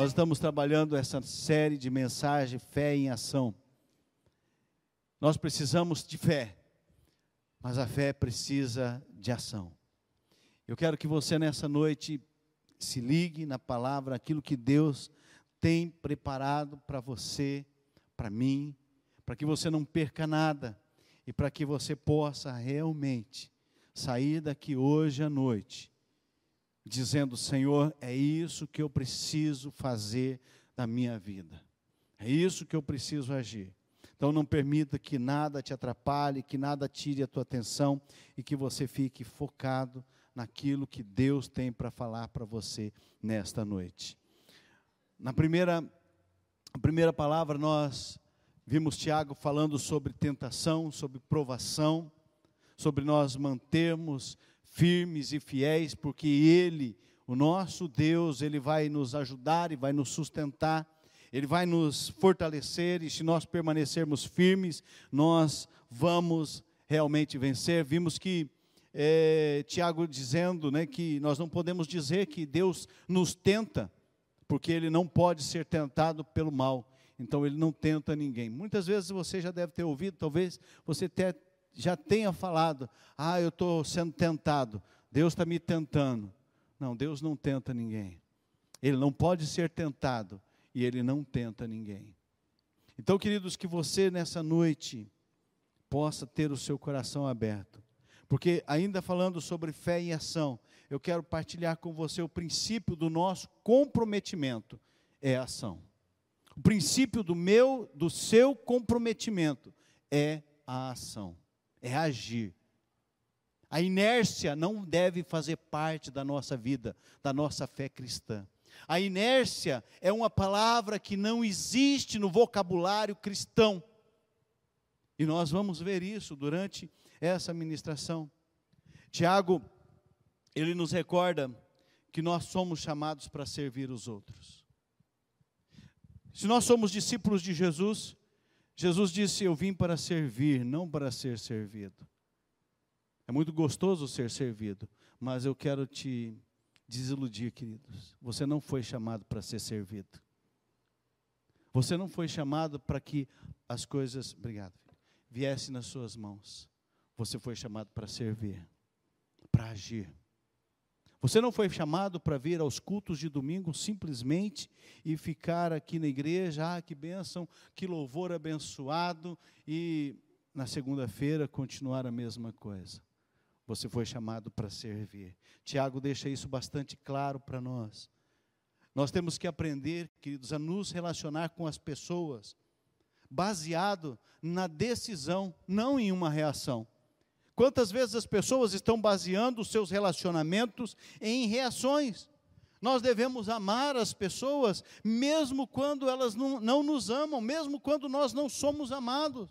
Nós estamos trabalhando essa série de mensagem Fé em Ação. Nós precisamos de fé, mas a fé precisa de ação. Eu quero que você nessa noite se ligue na palavra, aquilo que Deus tem preparado para você, para mim, para que você não perca nada e para que você possa realmente sair daqui hoje à noite dizendo: Senhor, é isso que eu preciso fazer na minha vida, é isso que eu preciso agir. Então não permita que nada te atrapalhe, que nada tire a tua atenção e que você fique focado naquilo que Deus tem para falar para você nesta noite. Na primeira, primeira palavra, nós vimos Tiago falando sobre tentação, sobre provação, sobre nós mantermos firmes e fiéis, porque Ele, o nosso Deus, Ele vai nos ajudar e vai nos sustentar, Ele vai nos fortalecer, e se nós permanecermos firmes, nós vamos realmente vencer. Vimos que é, Tiago dizendo né, que nós não podemos dizer que Deus nos tenta, porque Ele não pode ser tentado pelo mal. Então Ele não tenta ninguém. Muitas vezes você já deve ter ouvido, talvez você até já tenha falado: Ah, eu estou sendo tentado, Deus está me tentando. Não, Deus não tenta ninguém. Ele não pode ser tentado e Ele não tenta ninguém. Então, queridos, que você nessa noite possa ter o seu coração aberto porque, ainda falando sobre fé e ação, eu quero partilhar com você o princípio do nosso comprometimento é ação. O princípio do meu, do seu comprometimento é a ação, é agir. A inércia não deve fazer parte da nossa vida, da nossa fé cristã. A inércia é uma palavra que não existe no vocabulário cristão. E nós vamos ver isso durante essa ministração. Tiago, ele nos recorda que nós somos chamados para servir os outros. Se nós somos discípulos de Jesus, Jesus disse: Eu vim para servir, não para ser servido. É muito gostoso ser servido, mas eu quero te desiludir, queridos. Você não foi chamado para ser servido. Você não foi chamado para que as coisas, obrigado, viessem nas suas mãos. Você foi chamado para servir, para agir. Você não foi chamado para vir aos cultos de domingo simplesmente e ficar aqui na igreja, ah, que bênção, que louvor abençoado, e na segunda-feira continuar a mesma coisa. Você foi chamado para servir. Tiago deixa isso bastante claro para nós. Nós temos que aprender, queridos, a nos relacionar com as pessoas baseado na decisão, não em uma reação. Quantas vezes as pessoas estão baseando os seus relacionamentos em reações? Nós devemos amar as pessoas, mesmo quando elas não, não nos amam, mesmo quando nós não somos amados,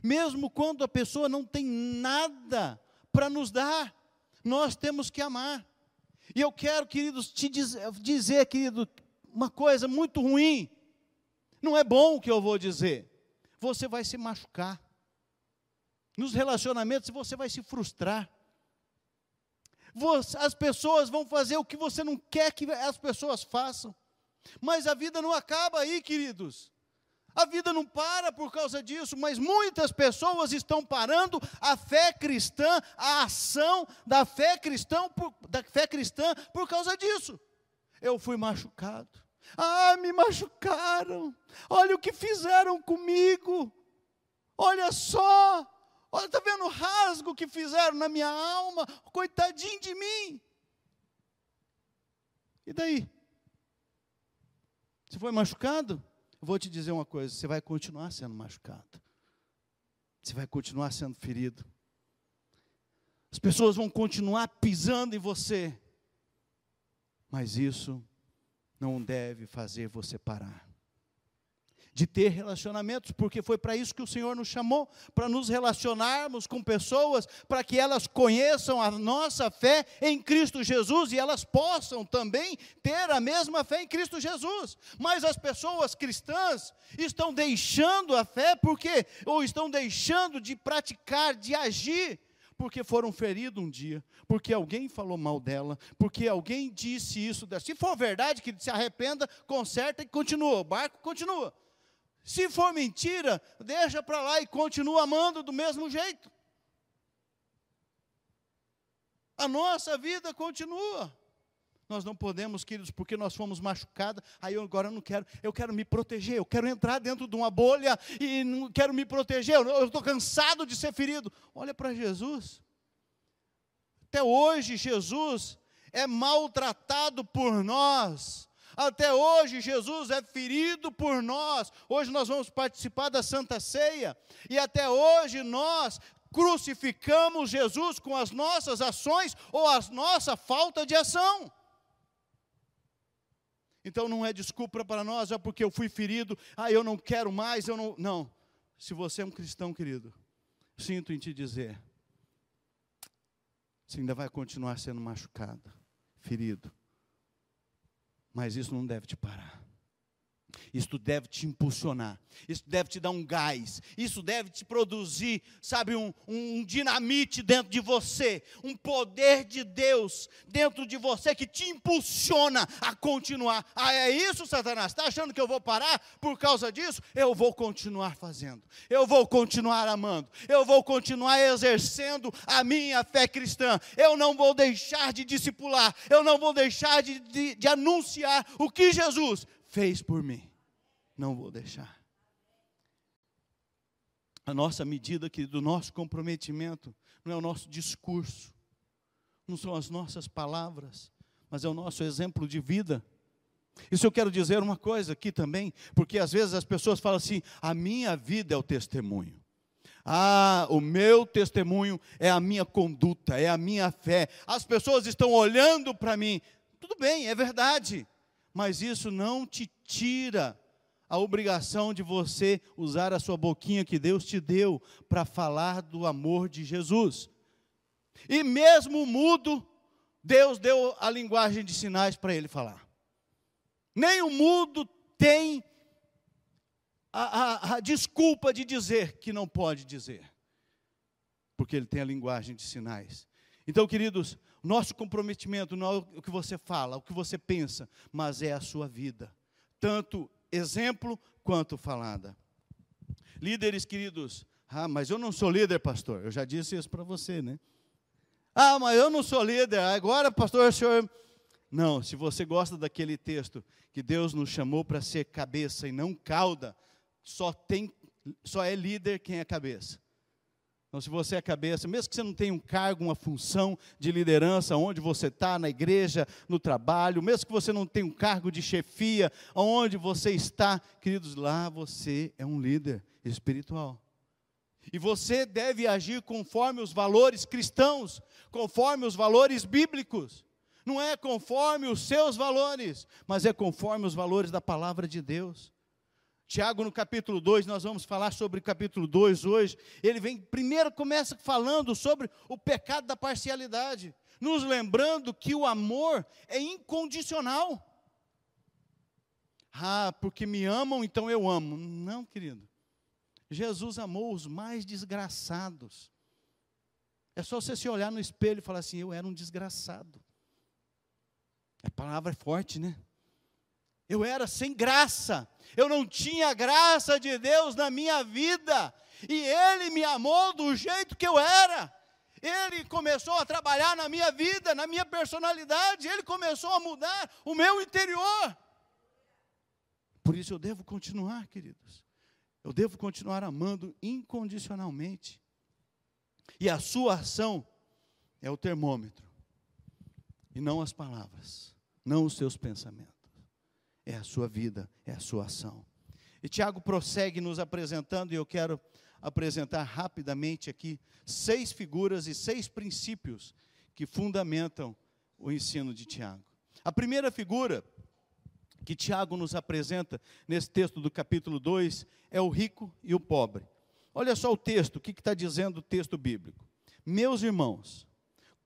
mesmo quando a pessoa não tem nada para nos dar, nós temos que amar. E eu quero, queridos, te dizer, dizer, querido, uma coisa muito ruim. Não é bom o que eu vou dizer. Você vai se machucar. Nos relacionamentos você vai se frustrar. As pessoas vão fazer o que você não quer que as pessoas façam. Mas a vida não acaba aí, queridos. A vida não para por causa disso, mas muitas pessoas estão parando a fé cristã, a ação da fé cristã, por, da fé cristã por causa disso. Eu fui machucado. Ah, me machucaram. Olha o que fizeram comigo. Olha só. Olha, está vendo o rasgo que fizeram na minha alma? Coitadinho de mim. E daí? Você foi machucado? Vou te dizer uma coisa: você vai continuar sendo machucado. Você vai continuar sendo ferido. As pessoas vão continuar pisando em você. Mas isso não deve fazer você parar de ter relacionamentos, porque foi para isso que o Senhor nos chamou, para nos relacionarmos com pessoas, para que elas conheçam a nossa fé em Cristo Jesus e elas possam também ter a mesma fé em Cristo Jesus. Mas as pessoas cristãs estão deixando a fé porque ou estão deixando de praticar, de agir, porque foram feridos um dia, porque alguém falou mal dela, porque alguém disse isso. Se for verdade, que se arrependa, conserta e continua, o barco continua. Se for mentira, deixa para lá e continua amando do mesmo jeito. A nossa vida continua. Nós não podemos, queridos, porque nós fomos machucados. Aí eu agora não quero, eu quero me proteger, eu quero entrar dentro de uma bolha e não quero me proteger. Eu estou cansado de ser ferido. Olha para Jesus. Até hoje Jesus é maltratado por nós. Até hoje Jesus é ferido por nós. Hoje nós vamos participar da Santa Ceia e até hoje nós crucificamos Jesus com as nossas ações ou a nossa falta de ação. Então não é desculpa para nós, é porque eu fui ferido, ah, eu não quero mais, eu não. Não. Se você é um cristão, querido, sinto em te dizer, você ainda vai continuar sendo machucado, ferido. Mas isso não deve te parar. Isso deve te impulsionar, isso deve te dar um gás, isso deve te produzir, sabe, um, um, dinamite dentro de você, um poder de Deus dentro de você que te impulsiona a continuar. Ah, é isso, Satanás? Está achando que eu vou parar? Por causa disso? Eu vou continuar fazendo, eu vou continuar amando, eu vou continuar exercendo a minha fé cristã, eu não vou deixar de discipular, eu não vou deixar de, de, de anunciar o que Jesus fez por mim. Não vou deixar. A nossa medida aqui do nosso comprometimento não é o nosso discurso, não são as nossas palavras, mas é o nosso exemplo de vida. Isso eu quero dizer uma coisa aqui também, porque às vezes as pessoas falam assim: a minha vida é o testemunho. Ah, o meu testemunho é a minha conduta, é a minha fé. As pessoas estão olhando para mim. Tudo bem, é verdade mas isso não te tira a obrigação de você usar a sua boquinha que Deus te deu para falar do amor de Jesus. E mesmo mudo, Deus deu a linguagem de sinais para ele falar. Nem o mudo tem a, a, a, desculpa de dizer que não pode dizer, porque ele tem a linguagem de sinais. Então, queridos, nosso comprometimento não é o que você fala, o que você pensa, mas é a sua vida, tanto exemplo quanto falada. Líderes queridos, ah, mas eu não sou líder, pastor. Eu já disse isso para você, né? Ah, mas eu não sou líder. Agora, pastor, o senhor. Não, se você gosta daquele texto que Deus nos chamou para ser cabeça e não cauda, só tem, só é líder quem é cabeça. Então, se você é cabeça, mesmo que você não tenha um cargo, uma função de liderança, onde você está, na igreja, no trabalho, mesmo que você não tenha um cargo de chefia, onde você está, queridos, lá você é um líder espiritual. E você deve agir conforme os valores cristãos, conforme os valores bíblicos. Não é conforme os seus valores, mas é conforme os valores da palavra de Deus. Tiago, no capítulo 2, nós vamos falar sobre o capítulo 2 hoje. Ele vem, primeiro começa falando sobre o pecado da parcialidade, nos lembrando que o amor é incondicional. Ah, porque me amam, então eu amo. Não, querido. Jesus amou os mais desgraçados. É só você se olhar no espelho e falar assim: eu era um desgraçado. A palavra é forte, né? Eu era sem graça, eu não tinha graça de Deus na minha vida, e Ele me amou do jeito que eu era. Ele começou a trabalhar na minha vida, na minha personalidade, Ele começou a mudar o meu interior. Por isso eu devo continuar, queridos. Eu devo continuar amando incondicionalmente. E a sua ação é o termômetro, e não as palavras, não os seus pensamentos é a sua vida, é a sua ação. E Tiago prossegue nos apresentando, e eu quero apresentar rapidamente aqui seis figuras e seis princípios que fundamentam o ensino de Tiago. A primeira figura que Tiago nos apresenta nesse texto do capítulo 2 é o rico e o pobre. Olha só o texto, o que está dizendo o texto bíblico. Meus irmãos,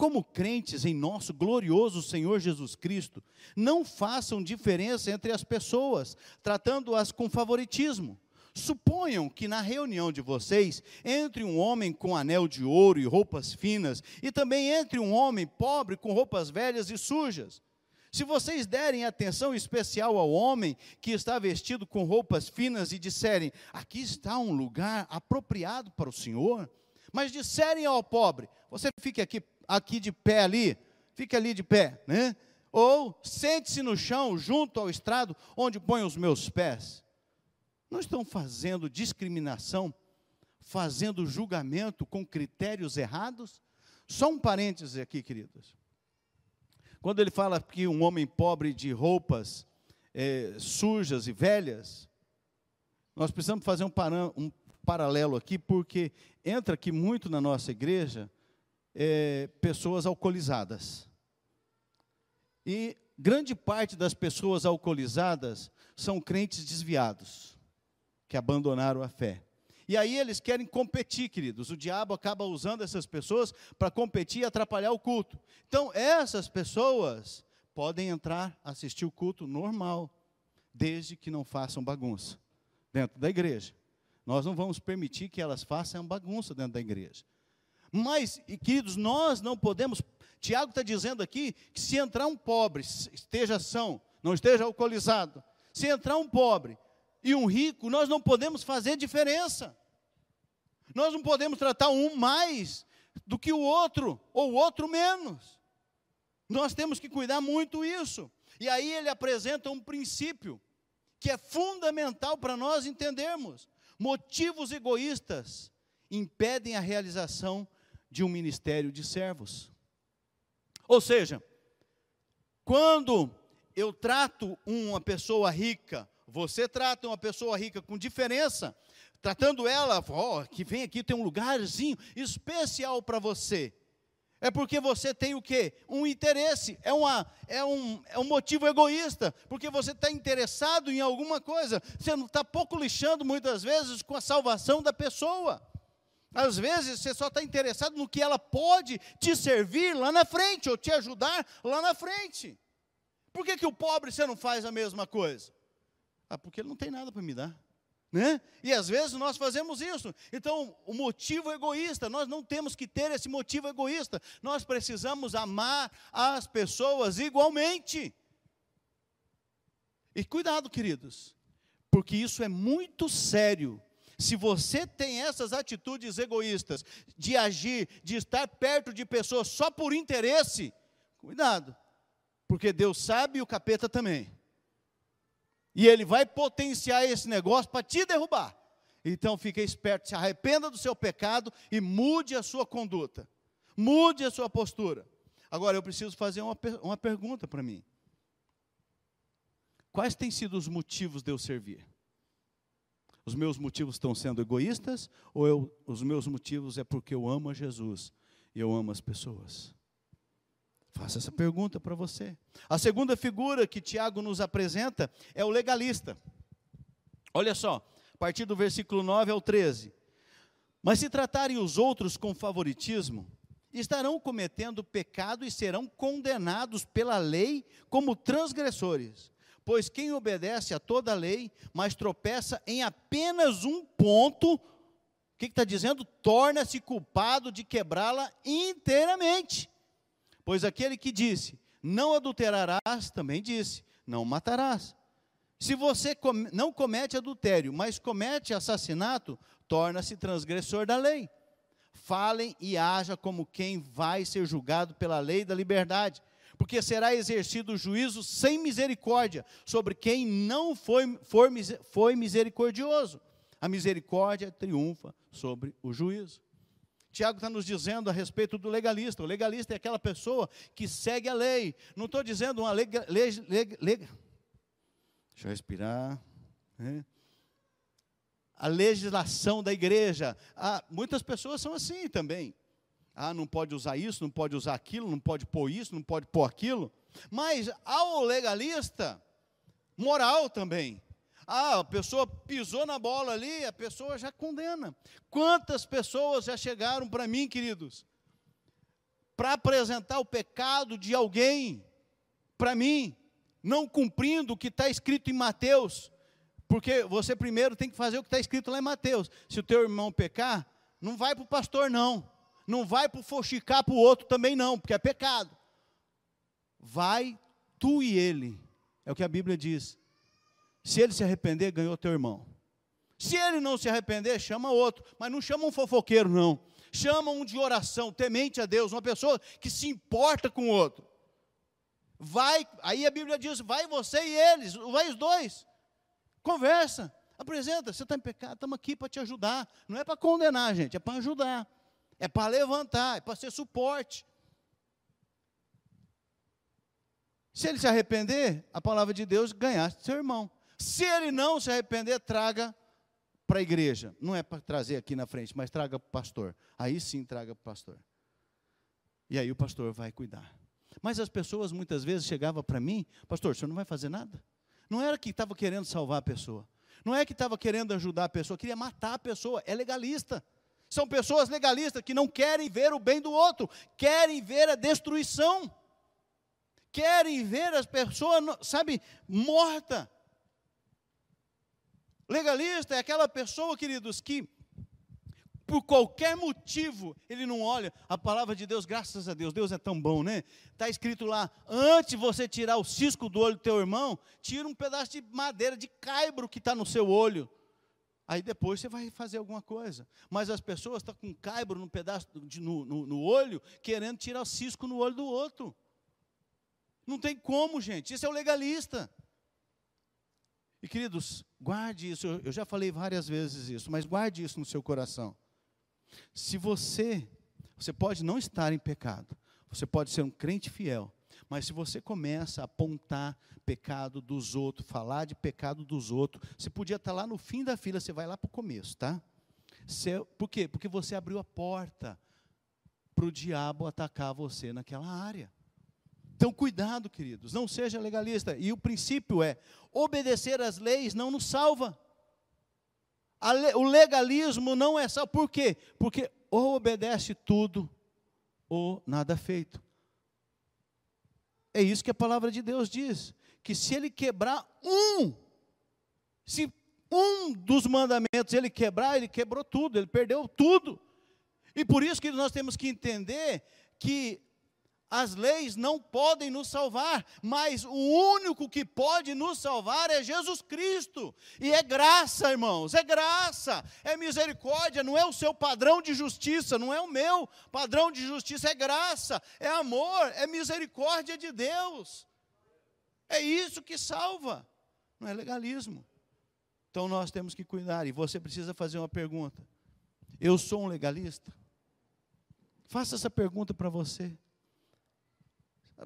como crentes em nosso glorioso Senhor Jesus Cristo, não façam diferença entre as pessoas, tratando-as com favoritismo. Suponham que na reunião de vocês entre um homem com anel de ouro e roupas finas, e também entre um homem pobre com roupas velhas e sujas. Se vocês derem atenção especial ao homem que está vestido com roupas finas e disserem: Aqui está um lugar apropriado para o Senhor, mas disserem ao pobre: Você fique aqui, aqui de pé ali, fique ali de pé, né? Ou sente-se no chão junto ao estrado onde põe os meus pés. Não estão fazendo discriminação, fazendo julgamento com critérios errados? Só um parêntese aqui, queridos. Quando ele fala que um homem pobre de roupas é, sujas e velhas, nós precisamos fazer um, um, paralelo aqui, porque entra aqui muito na nossa igreja é, pessoas alcoolizadas. E grande parte das pessoas alcoolizadas são crentes desviados que abandonaram a fé. E aí eles querem competir, queridos. O diabo acaba usando essas pessoas para competir e atrapalhar o culto. Então, essas pessoas podem entrar, assistir o culto normal, desde que não façam bagunça dentro da igreja. Nós não vamos permitir que elas façam bagunça dentro da igreja. Mas, queridos, nós não podemos. Tiago está dizendo aqui que se entrar um pobre, esteja são, não esteja alcoolizado, se entrar um pobre e um rico, nós não podemos fazer diferença. Nós não podemos tratar um mais do que o outro, ou o outro menos. Nós temos que cuidar muito isso. E aí ele apresenta um princípio que é fundamental para nós entendermos. Motivos egoístas impedem a realização de um ministério de servos. Ou seja, quando eu trato uma pessoa rica você trata uma pessoa rica com diferença, tratando ela, ó, oh, que vem aqui, tem um lugarzinho especial para você. É porque você tem o quê? Um interesse, é, uma, é, um, é um motivo egoísta, porque você está interessado em alguma coisa. Você não está pouco lixando muitas vezes com a salvação da pessoa. Às vezes você só está interessado no que ela pode te servir lá na frente, ou te ajudar lá na frente. Por que, que o pobre você não faz a mesma coisa? Ah, porque ele não tem nada para me dar. Né? E às vezes nós fazemos isso. Então, o motivo egoísta, nós não temos que ter esse motivo egoísta. Nós precisamos amar as pessoas igualmente. E cuidado, queridos, porque isso é muito sério. Se você tem essas atitudes egoístas de agir, de estar perto de pessoas só por interesse, cuidado, porque Deus sabe e o capeta também. E ele vai potenciar esse negócio para te derrubar. Então fique esperto, se arrependa do seu pecado e mude a sua conduta. Mude a sua postura. Agora eu preciso fazer uma, uma pergunta para mim. Quais têm sido os motivos de eu servir? Os meus motivos estão sendo egoístas ou eu, os meus motivos é porque eu amo a Jesus e eu amo as pessoas? Faça essa pergunta para você. A segunda figura que Tiago nos apresenta é o legalista. Olha só, a partir do versículo 9 ao 13. Mas se tratarem os outros com favoritismo, estarão cometendo pecado e serão condenados pela lei como transgressores. Pois quem obedece a toda a lei, mas tropeça em apenas um ponto, o que está dizendo? Torna-se culpado de quebrá-la inteiramente. Pois aquele que disse, não adulterarás, também disse, não matarás. Se você não comete adultério, mas comete assassinato, torna-se transgressor da lei. Falem e haja como quem vai ser julgado pela lei da liberdade, porque será exercido o juízo sem misericórdia sobre quem não foi, for, foi misericordioso. A misericórdia triunfa sobre o juízo. Tiago está nos dizendo a respeito do legalista. O legalista é aquela pessoa que segue a lei. Não estou dizendo uma lei. Deixa eu respirar. Né? A legislação da igreja. Ah, muitas pessoas são assim também. Ah, não pode usar isso, não pode usar aquilo, não pode pôr isso, não pode pôr aquilo. Mas ao legalista, moral também. Ah, a pessoa pisou na bola ali, a pessoa já condena. Quantas pessoas já chegaram para mim, queridos, para apresentar o pecado de alguém para mim, não cumprindo o que está escrito em Mateus, Porque você primeiro tem que fazer o que está escrito lá em Mateus. Se o teu irmão pecar, não vai para o pastor, não. Não vai para o fochicar para o outro também, não, porque é pecado. Vai tu e ele. É o que a Bíblia diz. Se ele se arrepender, ganhou teu irmão. Se ele não se arrepender, chama outro. Mas não chama um fofoqueiro, não. Chama um de oração, temente a Deus, uma pessoa que se importa com o outro. Vai, aí a Bíblia diz: vai você e eles, vai os dois. Conversa, apresenta, você está em pecado, estamos aqui para te ajudar. Não é para condenar, gente, é para ajudar. É para levantar, é para ser suporte. Se ele se arrepender, a palavra de Deus ganhaste seu irmão. Se ele não se arrepender, traga para a igreja. Não é para trazer aqui na frente, mas traga para o pastor. Aí sim traga para o pastor. E aí o pastor vai cuidar. Mas as pessoas muitas vezes chegavam para mim, pastor, o senhor não vai fazer nada? Não era que estava querendo salvar a pessoa. Não é que estava querendo ajudar a pessoa, queria matar a pessoa. É legalista. São pessoas legalistas que não querem ver o bem do outro, querem ver a destruição querem ver as pessoas, sabe, morta. Legalista é aquela pessoa, queridos, que por qualquer motivo ele não olha. A palavra de Deus, graças a Deus, Deus é tão bom, né? Está escrito lá: antes você tirar o cisco do olho do teu irmão, tira um pedaço de madeira, de caibro que está no seu olho. Aí depois você vai fazer alguma coisa. Mas as pessoas estão com caibro no pedaço de, no, no, no olho, querendo tirar o cisco no olho do outro. Não tem como, gente. Isso é o legalista. E queridos, guarde isso. Eu já falei várias vezes isso, mas guarde isso no seu coração. Se você, você pode não estar em pecado, você pode ser um crente fiel, mas se você começa a apontar pecado dos outros, falar de pecado dos outros, você podia estar lá no fim da fila, você vai lá para o começo, tá? Você, por quê? Porque você abriu a porta para o diabo atacar você naquela área. Então, cuidado, queridos, não seja legalista. E o princípio é: obedecer às leis não nos salva. Le, o legalismo não é salvo. Por quê? Porque ou obedece tudo, ou nada feito. É isso que a palavra de Deus diz: que se ele quebrar um, se um dos mandamentos ele quebrar, ele quebrou tudo, ele perdeu tudo. E por isso que nós temos que entender que as leis não podem nos salvar, mas o único que pode nos salvar é Jesus Cristo. E é graça, irmãos, é graça, é misericórdia, não é o seu padrão de justiça, não é o meu padrão de justiça, é graça, é amor, é misericórdia de Deus. É isso que salva, não é legalismo. Então nós temos que cuidar, e você precisa fazer uma pergunta: eu sou um legalista? Faça essa pergunta para você.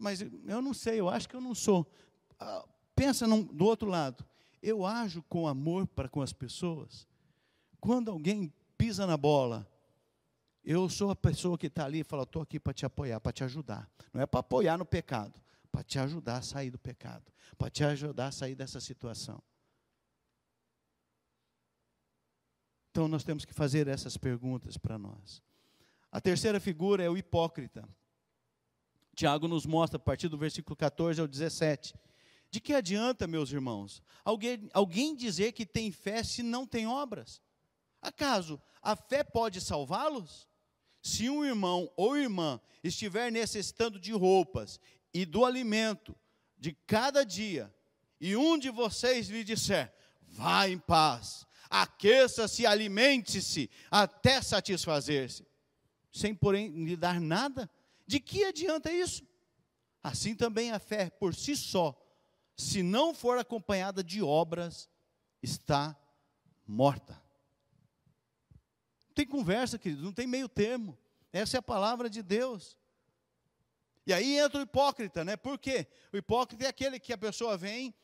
Mas eu não sei, eu acho que eu não sou. Ah, pensa do outro lado. Eu ajo com amor para com as pessoas. Quando alguém pisa na bola, eu sou a pessoa que está ali e fala: estou aqui para te apoiar, para te ajudar. Não é para apoiar no pecado, para te ajudar a sair do pecado, para te ajudar a sair dessa situação. Então nós temos que fazer essas perguntas para nós. A terceira figura é o hipócrita. Tiago nos mostra, a partir do versículo 14 ao 17. De que adianta, meus irmãos, alguém, alguém dizer que tem fé se não tem obras? Acaso a fé pode salvá-los? Se um irmão ou irmã estiver necessitando de roupas e do alimento de cada dia, e um de vocês lhe disser: vá em paz, aqueça-se, alimente-se, até satisfazer-se, sem porém lhe dar nada, de que adianta isso? Assim também a fé por si só, se não for acompanhada de obras, está morta. Não tem conversa, querido, não tem meio termo. Essa é a palavra de Deus. E aí entra o hipócrita, né? Por quê? O hipócrita é aquele que a pessoa vem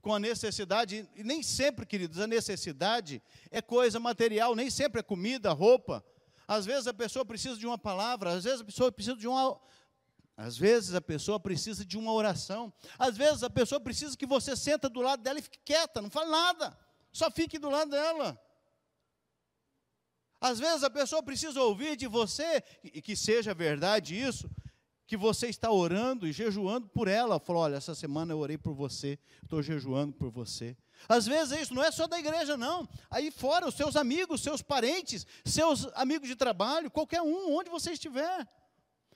com a necessidade, e nem sempre, queridos, a necessidade é coisa material, nem sempre é comida, roupa, às vezes a pessoa precisa de uma palavra, às vezes a pessoa precisa de uma às vezes a pessoa precisa de uma oração. Às vezes a pessoa precisa que você senta do lado dela e fique quieta, não fale nada. Só fique do lado dela. Às vezes a pessoa precisa ouvir de você, e que seja verdade isso, que você está orando e jejuando por ela. Falou: olha, essa semana eu orei por você, estou jejuando por você. Às vezes isso não é só da igreja, não. Aí fora, os seus amigos, seus parentes, seus amigos de trabalho, qualquer um, onde você estiver.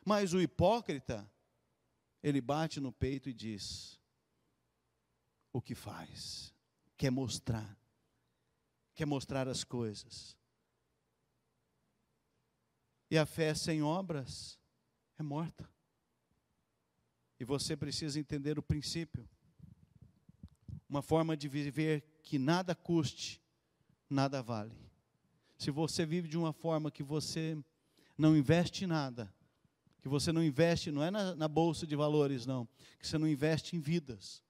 Mas o hipócrita, ele bate no peito e diz: o que faz? Quer mostrar, quer mostrar as coisas. E a fé sem obras é morta. E você precisa entender o princípio. Uma forma de viver que nada custe, nada vale. Se você vive de uma forma que você não investe nada, que você não investe, não é na, na, bolsa de valores, não, que você não investe em vidas,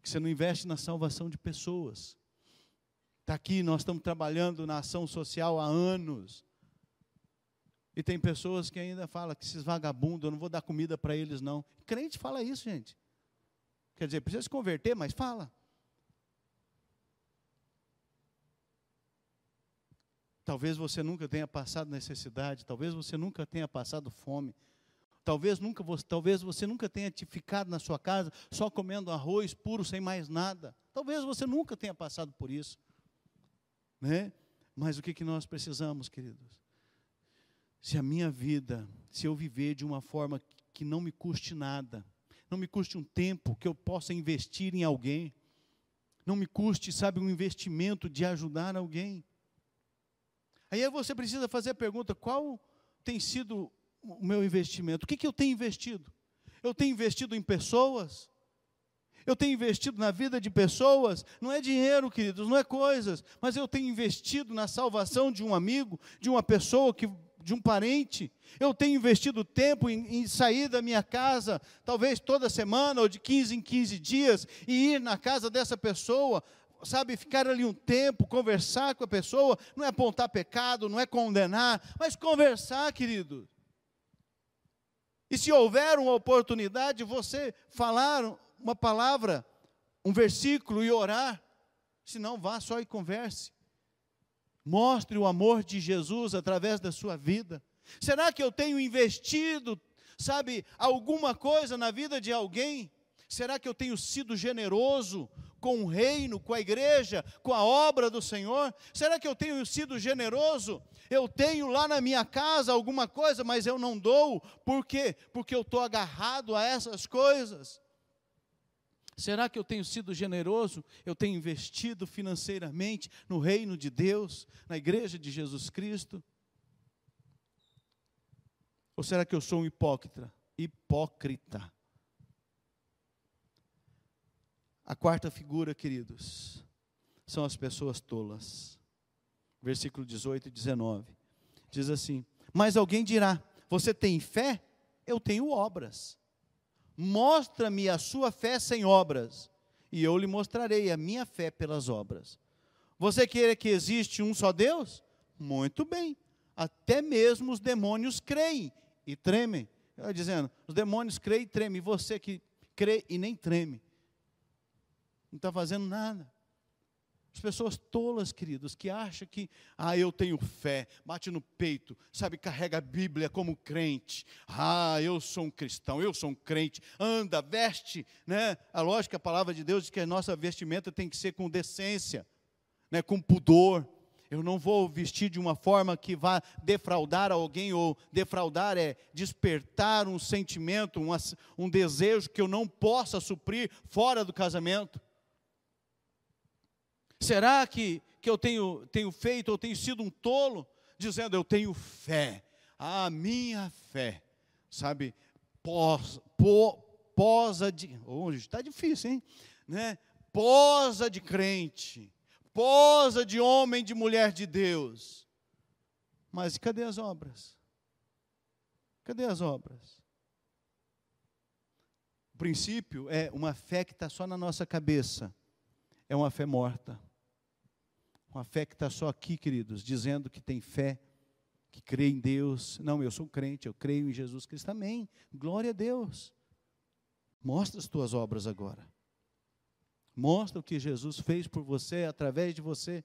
que você não investe na salvação de pessoas. Está aqui, nós estamos trabalhando na ação social há anos, e tem pessoas que ainda falam que esses vagabundos, eu não vou dar comida para eles, não. Crente fala isso, gente. Quer dizer, precisa se converter, mas fala. Talvez você nunca tenha passado necessidade, talvez você nunca tenha passado fome. Talvez, nunca, talvez você nunca tenha te ficado na sua casa só comendo arroz puro, sem mais nada. Talvez você nunca tenha passado por isso. Né? Mas o que, que nós precisamos, queridos? se a minha vida, se eu viver de uma forma que não me custe nada, não me custe um tempo que eu possa investir em alguém, não me custe, sabe, um investimento de ajudar alguém. Aí você precisa fazer a pergunta: qual tem sido o meu investimento? O que, que eu tenho investido? Eu tenho investido em pessoas? Eu tenho investido na vida de pessoas, não é dinheiro, queridos, não é coisas, mas eu tenho investido na salvação de um amigo, de uma pessoa que de um parente. Eu tenho investido tempo em, em, sair da minha casa, talvez toda semana ou de 15 em 15 dias, e ir na casa dessa pessoa, sabe, ficar ali um tempo, conversar com a pessoa, não é apontar pecado, não é condenar, mas conversar, querido. E se houver uma oportunidade, você falar uma palavra, um versículo e orar, se não, vá só e converse. Mostre o amor de Jesus através da sua vida. Será que eu tenho investido, sabe, alguma coisa na vida de alguém? Será que eu tenho sido generoso com o reino, com a igreja, com a obra do Senhor? Será que eu tenho sido generoso? Eu tenho lá na minha casa alguma coisa, mas eu não dou. Por quê? Porque eu estou agarrado a essas coisas. Será que eu tenho sido generoso? Eu tenho investido financeiramente no reino de Deus, na igreja de Jesus Cristo? Ou será que eu sou um hipócrita? Hipócrita. A quarta figura, queridos, são as pessoas tolas. Versículo 18 e 19. Diz assim: Mas alguém dirá: Você tem fé? Eu tenho obras. Mostra-me a sua fé sem obras, e eu lhe mostrarei a minha fé pelas obras. Você quer que existe um só Deus? Muito bem. Até mesmo os demônios creem e tremem. Eu dizendo, os demônios creem e tremem. E você que crê e nem treme. Não está fazendo nada. As pessoas tolas, queridos, que acham que, ah, eu tenho fé, bate no peito, sabe, carrega a Bíblia como crente. Ah, eu sou um cristão, eu sou um crente. Anda, veste, né? A lógica, a palavra de Deus diz que a nossa vestimenta tem que ser com decência, né, com pudor. Eu não vou vestir de uma forma que vá defraudar alguém, ou defraudar é despertar um sentimento, um, um desejo que eu não possa suprir fora do casamento. Será que, que eu tenho, tenho feito, ou tenho sido um tolo, dizendo eu tenho fé? A minha fé, sabe, posa, po, posa de. Hoje está difícil, hein? Né? Posa de crente, posa de homem, de mulher de Deus. Mas cadê as obras? Cadê as obras? O princípio é uma fé que está só na nossa cabeça, é uma fé morta. Uma fé que está só aqui, queridos, dizendo que tem fé, que crê em Deus. Não, eu sou crente, eu creio em Jesus Cristo. Amém. Glória a Deus. Mostra as tuas obras agora. Mostra o que Jesus fez por você, através de você,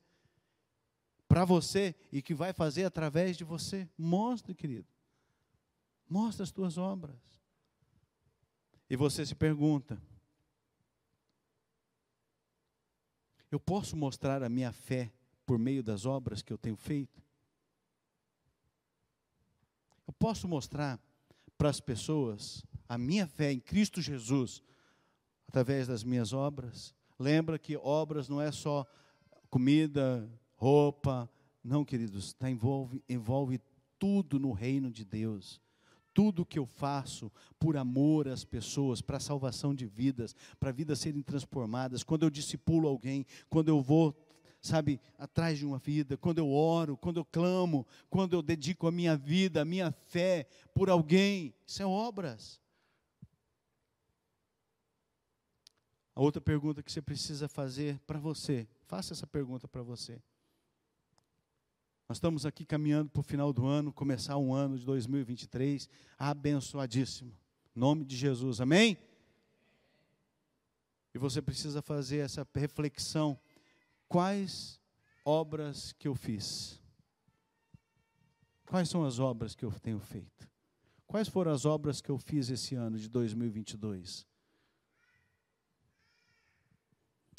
para você e que vai fazer através de você. Mostre, querido. Mostra as tuas obras. E você se pergunta: eu posso mostrar a minha fé por meio das obras que eu tenho feito? Eu posso mostrar para as pessoas a minha fé em Cristo Jesus através das minhas obras? Lembra que obras não é só comida, roupa, não, queridos, tá, envolve, envolve tudo no reino de Deus. Tudo que eu faço por amor às pessoas, para a salvação de vidas, para vidas serem transformadas, quando eu discipulo alguém, quando eu vou sabe, atrás de uma vida, quando eu oro, quando eu clamo, quando eu dedico a minha vida, a minha fé por alguém, isso é obras. A outra pergunta que você precisa fazer para você, faça essa pergunta para você. Nós estamos aqui caminhando para o final do ano, começar um ano de 2023 abençoadíssimo. Em nome de Jesus, amém? E você precisa fazer essa reflexão quais obras que eu fiz? Quais são as obras que eu tenho feito? Quais foram as obras que eu fiz esse ano de 2022?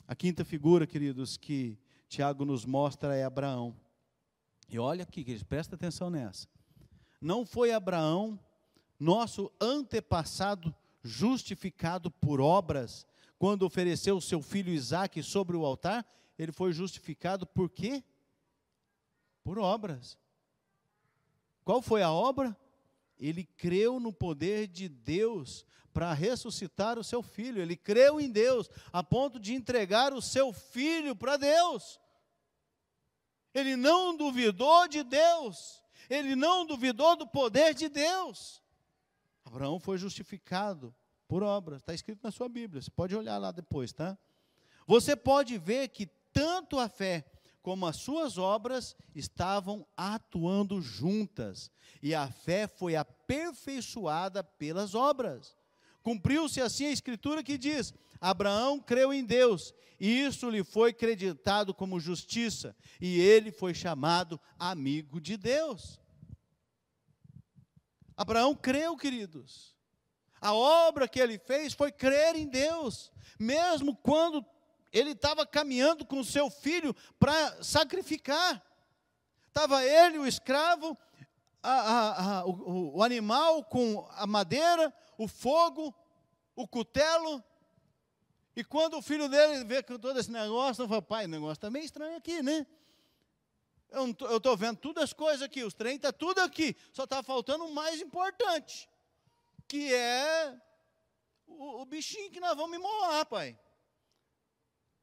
A quinta figura, queridos, que Tiago nos mostra é Abraão. E olha aqui, queridos, presta atenção nessa. Não foi Abraão, nosso antepassado, justificado por obras, quando ofereceu seu filho Isaque sobre o altar? ele foi justificado por quê? Por obras. Qual foi a obra? Ele creu no poder de Deus para ressuscitar o seu filho. Ele creu em Deus a ponto de entregar o seu filho para Deus. Ele não duvidou de Deus. Ele não duvidou do poder de Deus. Abraão foi justificado por obras. Está escrito na sua Bíblia. Você pode olhar lá depois, tá? Você pode ver que tanto a fé como as suas obras estavam atuando juntas, e a fé foi aperfeiçoada pelas obras. Cumpriu-se assim a escritura que diz: Abraão creu em Deus, e isso lhe foi creditado como justiça, e ele foi chamado amigo de Deus. Abraão creu, queridos. A obra que ele fez foi crer em Deus, mesmo quando ele estava caminhando com seu filho para sacrificar. Estava ele, o escravo, a, a, a, o, o, animal com a madeira, o fogo, o cutelo. E quando o filho dele vê todo esse negócio, ele fala, pai, o negócio está meio estranho aqui, né? Eu estou vendo todas as coisas aqui, os trem está tudo aqui, só está faltando o mais importante, que é o, o bichinho que nós vamos imolar, pai.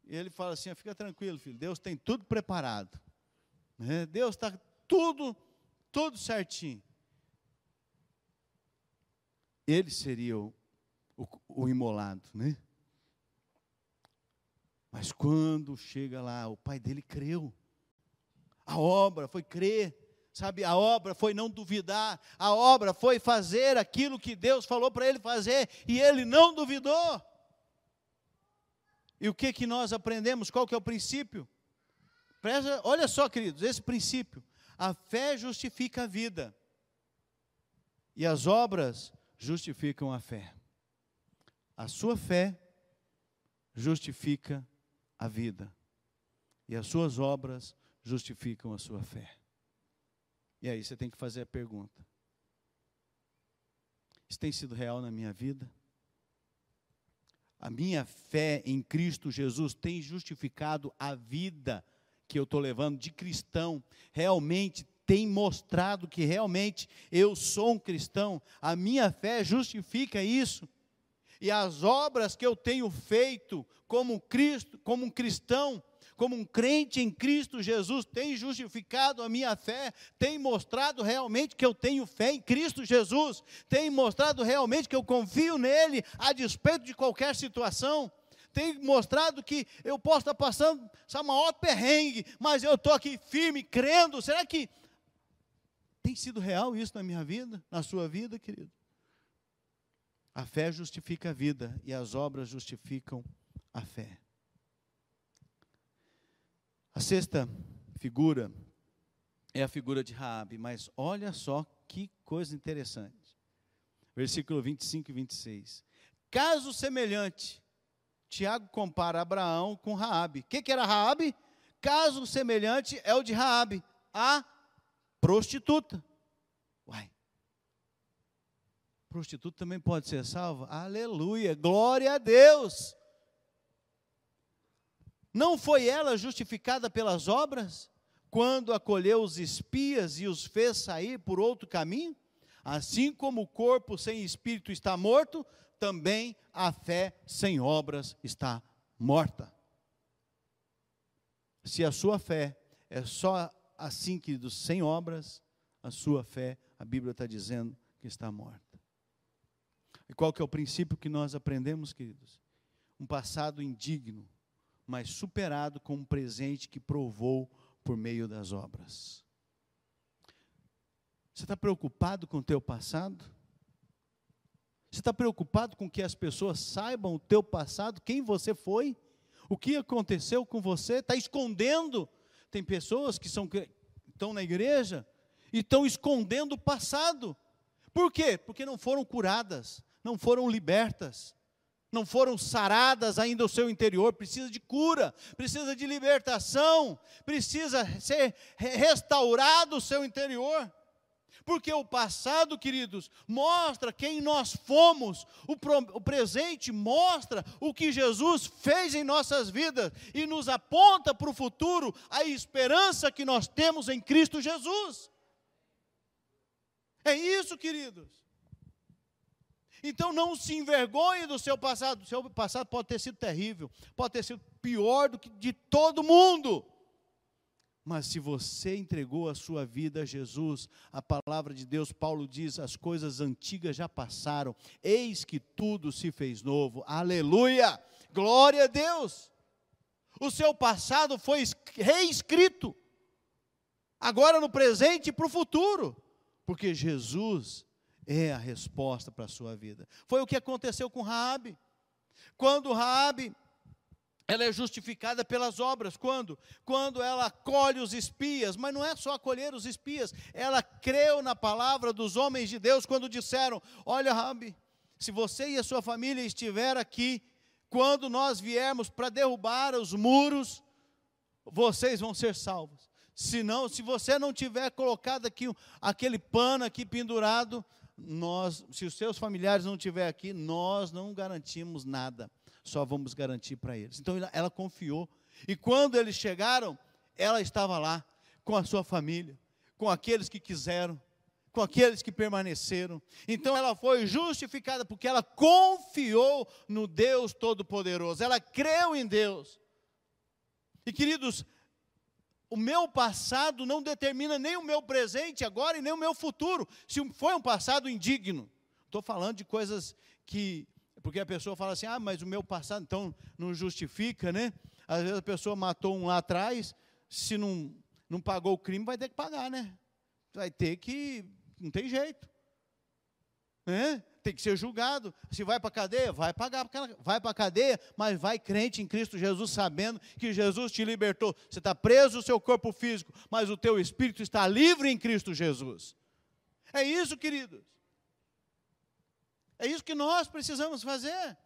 E ele fala assim: fica tranquilo, filho, Deus tem tudo preparado. Né? Deus está tudo, tudo certinho. Ele seria o, o, o imolado, né? Mas quando chega lá, o pai dele creu. A obra foi crer, sabe? A obra foi não duvidar, a obra foi fazer aquilo que Deus falou para ele fazer, e ele não duvidou. E o que que nós aprendemos? Qual que é o princípio? Presta, olha só, queridos, esse princípio. A fé justifica a vida. E as obras justificam a fé. A sua fé justifica a vida. E as suas obras justificam a sua fé. E aí você tem que fazer a pergunta: Isso tem sido real na minha vida? A minha fé em Cristo Jesus tem justificado a vida que eu estou levando de cristão. Realmente tem mostrado que realmente eu sou um cristão. A minha fé justifica isso. E as obras que eu tenho feito como Cristo, como um cristão, como um crente em Cristo Jesus, tem justificado a minha fé, tem mostrado realmente que eu tenho fé em Cristo Jesus, tem mostrado realmente que eu confio nele a despeito de qualquer situação tem mostrado que eu posso estar passando essa maior perrengue, mas eu estou aqui firme, crendo. Será que tem sido real isso na minha vida, na sua vida, querido? A fé justifica a vida e as obras justificam a fé. A sexta figura é a figura de Raabe, mas olha só que coisa interessante. Versículo 25 e 26. Caso semelhante, Tiago compara Abraão com Raabe. O que, que era Raabe? Caso semelhante é o de Raabe, a prostituta. Uai. Prostituta também pode ser salva? Aleluia, glória a Deus. Não foi ela justificada pelas obras? Quando acolheu os espias e os fez sair por outro caminho? Assim como o corpo sem espírito está morto, também a fé sem obras está morta. Se a sua fé é só assim, queridos, sem obras, a sua fé, a Bíblia está dizendo que está morta. E qual que é o princípio que nós aprendemos, queridos? Um passado indigno, mas superado com um presente que provou por meio das obras. Você está preocupado com o teu passado? Você está preocupado com que as pessoas saibam o teu passado, quem você foi, o que aconteceu com você? Está escondendo? Tem pessoas que são, estão na igreja e estão escondendo o passado. Por quê? Porque não foram curadas, não foram libertas, não foram saradas ainda o seu interior, precisa de cura, precisa de libertação, precisa ser restaurado o seu interior. Porque o passado, queridos, mostra quem nós fomos, o, o, presente mostra o que Jesus fez em nossas vidas e nos aponta para o futuro a esperança que nós temos em Cristo Jesus. É isso, queridos. Então não se envergonhe do seu passado. O seu passado pode ter sido terrível, pode ter sido pior do que de todo mundo. Mas se você entregou a sua vida a Jesus, a palavra de Deus, Paulo diz: as coisas antigas já passaram, eis que tudo se fez novo. Aleluia! Glória a Deus! O seu passado foi reescrito, agora no presente e para o futuro, porque Jesus é a resposta para a sua vida. Foi o que aconteceu com Raabe. Quando Raabe ela é justificada pelas obras. Quando? Quando ela acolhe os espias, mas não é só acolher os espias, ela creu na palavra dos homens de Deus quando disseram: Olha, Rabi, se você e a sua família estiver aqui, quando nós viermos para derrubar os muros, vocês vão ser salvos. Se não, se você não tiver colocado aqui aquele pano aqui pendurado, nós, se os seus familiares não estiver aqui, nós não garantimos nada só vamos garantir para eles. Então ela confiou. E quando eles chegaram, ela estava lá com a sua família, com aqueles que quiseram, com aqueles que permaneceram. Então ela foi justificada porque ela confiou no Deus Todo-Poderoso. Ela creu em Deus. E queridos, o meu passado não determina nem o meu presente agora e nem o meu futuro. Se foi um passado indigno, estou falando de coisas que porque a pessoa fala assim: ah, mas o meu passado então não justifica, né? Às vezes a pessoa matou um lá atrás, se não, não pagou o crime, vai ter que pagar, né? Vai ter que. Não tem jeito. Né? Tem que ser julgado. Se vai para a cadeia, vai pagar, vai para a cadeia, mas vai crente em Cristo Jesus, sabendo que Jesus te libertou. Você está preso o seu corpo físico, mas o teu espírito está livre em Cristo Jesus. É isso, queridos. É isso que nós precisamos fazer.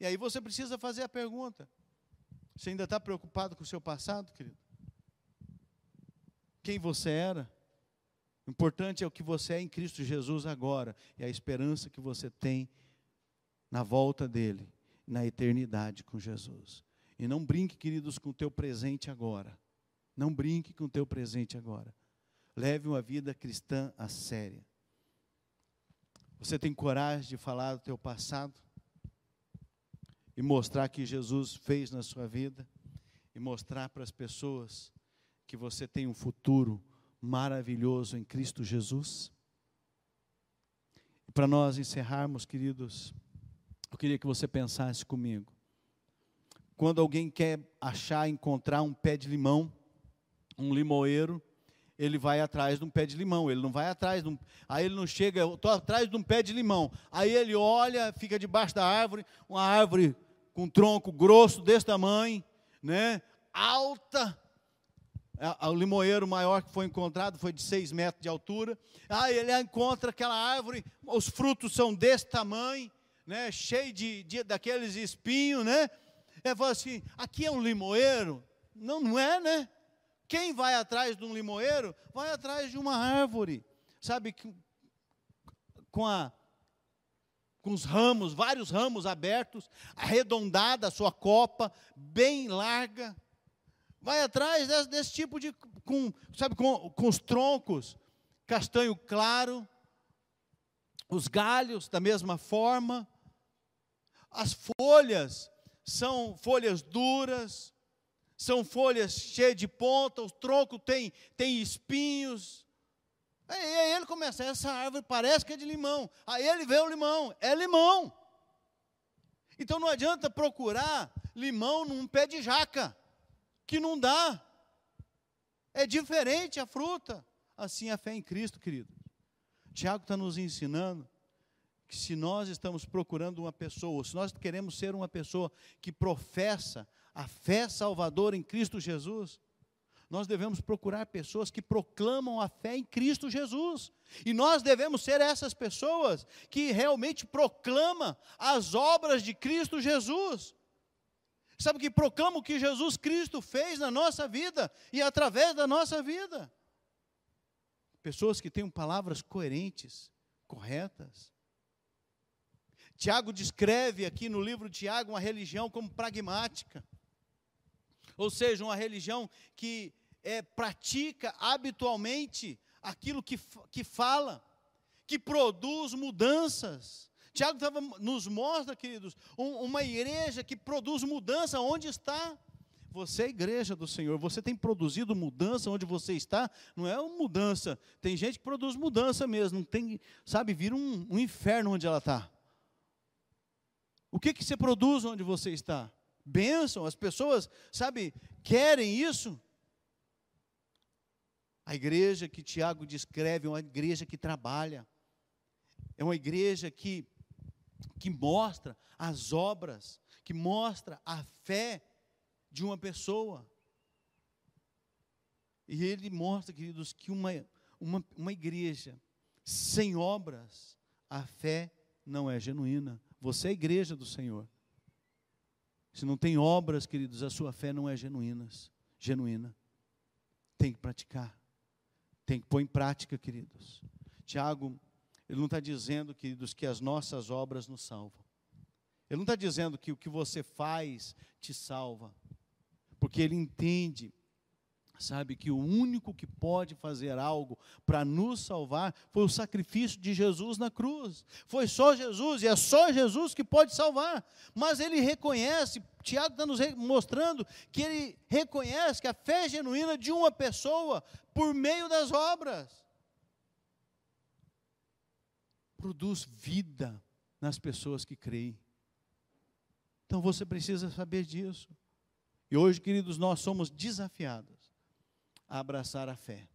E aí você precisa fazer a pergunta: você ainda está preocupado com o seu passado, querido? Quem você era? O importante é o que você é em Cristo Jesus agora e a esperança que você tem na volta dele, na eternidade com Jesus. E não brinque, queridos, com o teu presente agora. Não brinque com o teu presente agora. Leve uma vida cristã a séria. Você tem coragem de falar do teu passado e mostrar que Jesus fez na sua vida e mostrar para as pessoas que você tem um futuro maravilhoso em Cristo Jesus? E para nós encerrarmos, queridos, eu queria que você pensasse comigo. Quando alguém quer achar, encontrar um pé de limão, um limoeiro, ele vai atrás de um pé de limão, ele não vai atrás de um, aí ele não chega, eu estou atrás de um pé de limão, aí ele olha, fica debaixo da árvore, uma árvore com um tronco grosso desse tamanho, né, alta, o limoeiro maior que foi encontrado foi de 6 metros de altura, aí ele encontra aquela árvore, os frutos são desse tamanho, né, cheio de, de daqueles espinhos, né? É fala assim, aqui é um limoeiro? Não, não é, né? Quem vai atrás de um limoeiro, vai atrás de uma árvore, sabe, com a com os ramos, vários ramos abertos, arredondada a sua copa, bem larga. Vai atrás desse, desse tipo de, com, sabe, com, com os troncos, castanho claro, os galhos da mesma forma, as folhas são folhas duras, são folhas cheias de ponta, o tronco tem, tem espinhos. Aí, aí ele começa, essa árvore parece que é de limão. Aí ele vê o limão, é limão. Então não adianta procurar limão num pé de jaca, que não dá. É diferente a fruta. Assim a fé em Cristo, querido. Tiago está nos ensinando que se nós estamos procurando uma pessoa, se nós queremos ser uma pessoa que professa a fé salvadora em Cristo Jesus, nós devemos procurar pessoas que proclamam a fé em Cristo Jesus. E nós devemos ser essas pessoas que realmente proclamam as obras de Cristo Jesus. Sabe que proclamam o que Jesus Cristo fez na nossa vida e através da nossa vida. Pessoas que tenham palavras coerentes, corretas. Tiago descreve aqui no livro Tiago uma religião como pragmática. Ou seja, uma religião que é, pratica habitualmente aquilo que, que fala, que produz mudanças. Tiago tava, nos mostra, queridos, um, uma igreja que produz mudança onde está. Você é igreja do Senhor, você tem produzido mudança onde você está, não é uma mudança. Tem gente que produz mudança mesmo, tem, sabe, vira um, um inferno onde ela está. O que, que você produz onde você está? Bênção, as pessoas, sabe, querem isso. A igreja que Tiago descreve é uma igreja que trabalha, é uma igreja que, que mostra as obras, que mostra a fé de uma pessoa. E ele mostra, queridos, que uma, uma, uma igreja sem obras, a fé não é genuína. Você é a igreja do Senhor. Se não tem obras, queridos, a sua fé não é genuína. genuína. Tem que praticar. Tem que pôr em prática, queridos. Tiago, ele não está dizendo, queridos, que as nossas obras nos salvam. Ele não está dizendo que o que você faz te salva. Porque ele entende sabe que o único que pode fazer algo para nos salvar foi o sacrifício de Jesus na cruz. Foi só Jesus, e é só Jesus que pode salvar. Mas ele reconhece, Tiago está nos mostrando que ele reconhece que a fé genuína de uma pessoa por meio das obras produz vida nas pessoas que creem. Então você precisa saber disso. E hoje, queridos, nós somos desafiados a abraçar a fé.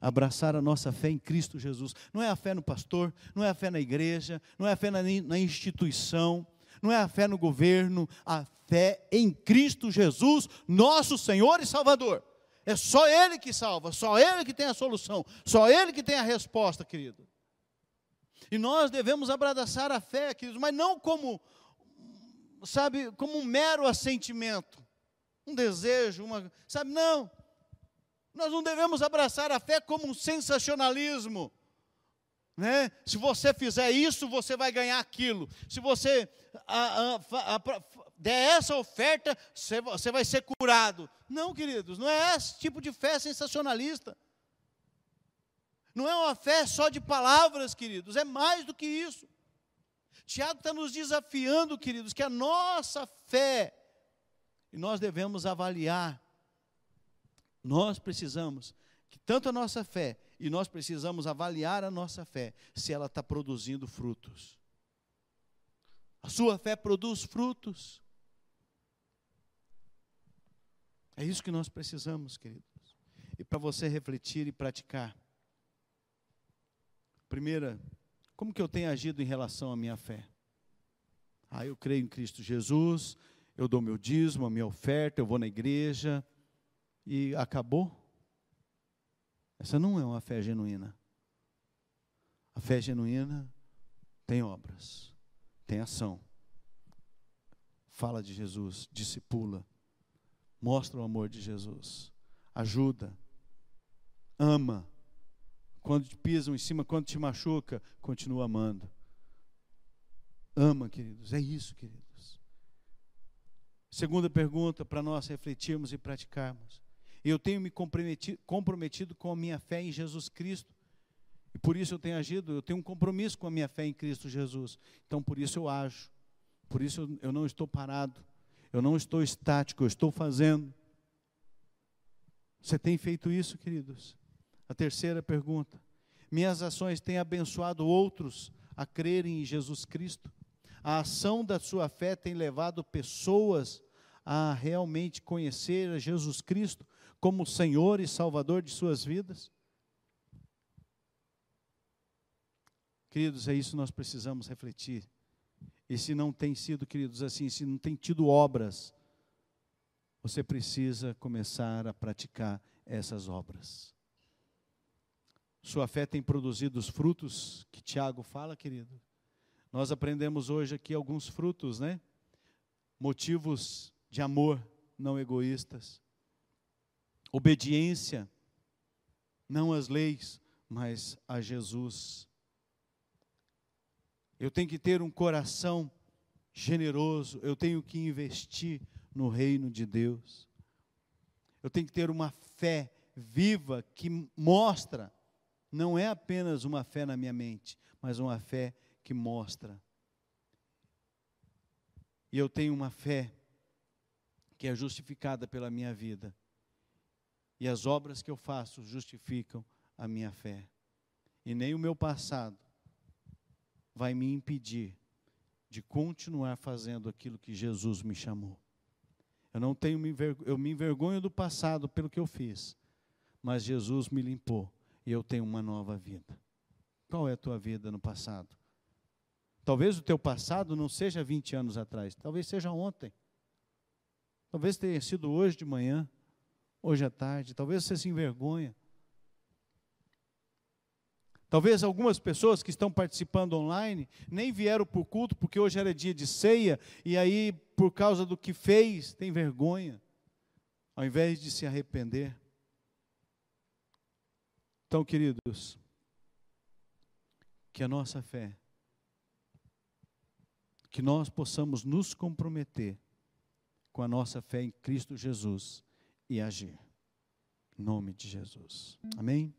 Abraçar a nossa fé em Cristo Jesus. Não é a fé no pastor, não é a fé na igreja, não é a fé na, na instituição, não é a fé no governo, a fé em Cristo Jesus, nosso Senhor e Salvador. É só Ele que salva, só Ele que tem a solução, só Ele que tem a resposta, querido. E nós devemos abraçar a fé, queridos, mas não como, sabe, como um mero assentimento um desejo, uma, sabe? Não. Nós não devemos abraçar a fé como um sensacionalismo. Né? Se você fizer isso, você vai ganhar aquilo. Se você a, a, a, der essa oferta, você, você vai ser curado. Não, queridos, não é esse tipo de fé sensacionalista. Não é uma fé só de palavras, queridos, é mais do que isso. Tiago está nos desafiando, queridos, que a nossa fé e nós devemos avaliar. Nós precisamos que tanto a nossa fé e nós precisamos avaliar a nossa fé se ela está produzindo frutos. A sua fé produz frutos. É isso que nós precisamos, queridos. E para você refletir e praticar. Primeira, como que eu tenho agido em relação à minha fé? Ah, eu creio em Cristo Jesus, eu dou meu dízimo, a minha oferta, eu vou na igreja e acabou? Essa não é uma fé genuína. A fé genuína tem obras. tem ação. Fala de Jesus, discipula, mostra o amor de Jesus, ajuda, ama. Quando te pisam em cima, quando te machuca, continua amando. Ama, queridos, é isso, queridos. Segunda pergunta para nós refletirmos e praticarmos. Eu tenho me comprometido, comprometido com a minha fé em Jesus Cristo. E por isso eu tenho agido, eu tenho um compromisso com a minha fé em Cristo Jesus. Então por isso eu ajo. Por isso eu não estou parado. Eu não estou estático, eu estou fazendo. Você tem feito isso, queridos? A terceira pergunta: Minhas ações têm abençoado outros a crerem em Jesus Cristo? A ação da sua fé tem levado pessoas a realmente conhecer a Jesus Cristo como Senhor e Salvador de suas vidas? Queridos, é isso que nós precisamos refletir. E se não tem sido, queridos, assim, se não tem tido obras, você precisa começar a praticar essas obras. Sua fé tem produzido os frutos que Tiago fala, querido. Nós aprendemos hoje aqui alguns frutos, né? Motivos de amor não egoístas, obediência, não às leis, mas a Jesus. Eu tenho que ter um coração generoso, eu tenho que investir no reino de Deus. Eu tenho que ter uma fé viva que mostra, não é apenas uma fé na minha mente, mas uma fé que mostra. E eu tenho uma fé que é justificada pela minha vida. E as obras que eu faço justificam a minha fé. E nem o meu passado vai me impedir de continuar fazendo aquilo que Jesus me chamou. Eu não tenho eu me envergonho do passado pelo que eu fiz, mas Jesus me limpou e eu tenho uma nova vida. Qual é a tua vida no passado? Talvez o teu passado não seja 20 anos atrás, talvez seja ontem. Talvez tenha sido hoje de manhã, hoje à tarde, talvez você se envergonha. Talvez algumas pessoas que estão participando online nem vieram para o culto porque hoje era dia de ceia e aí, por causa do que fez, tem vergonha, ao invés de se arrepender. Então, queridos, que a nossa fé, que nós possamos nos comprometer com a nossa fé em Cristo Jesus e agir. Em nome de Jesus. Amém?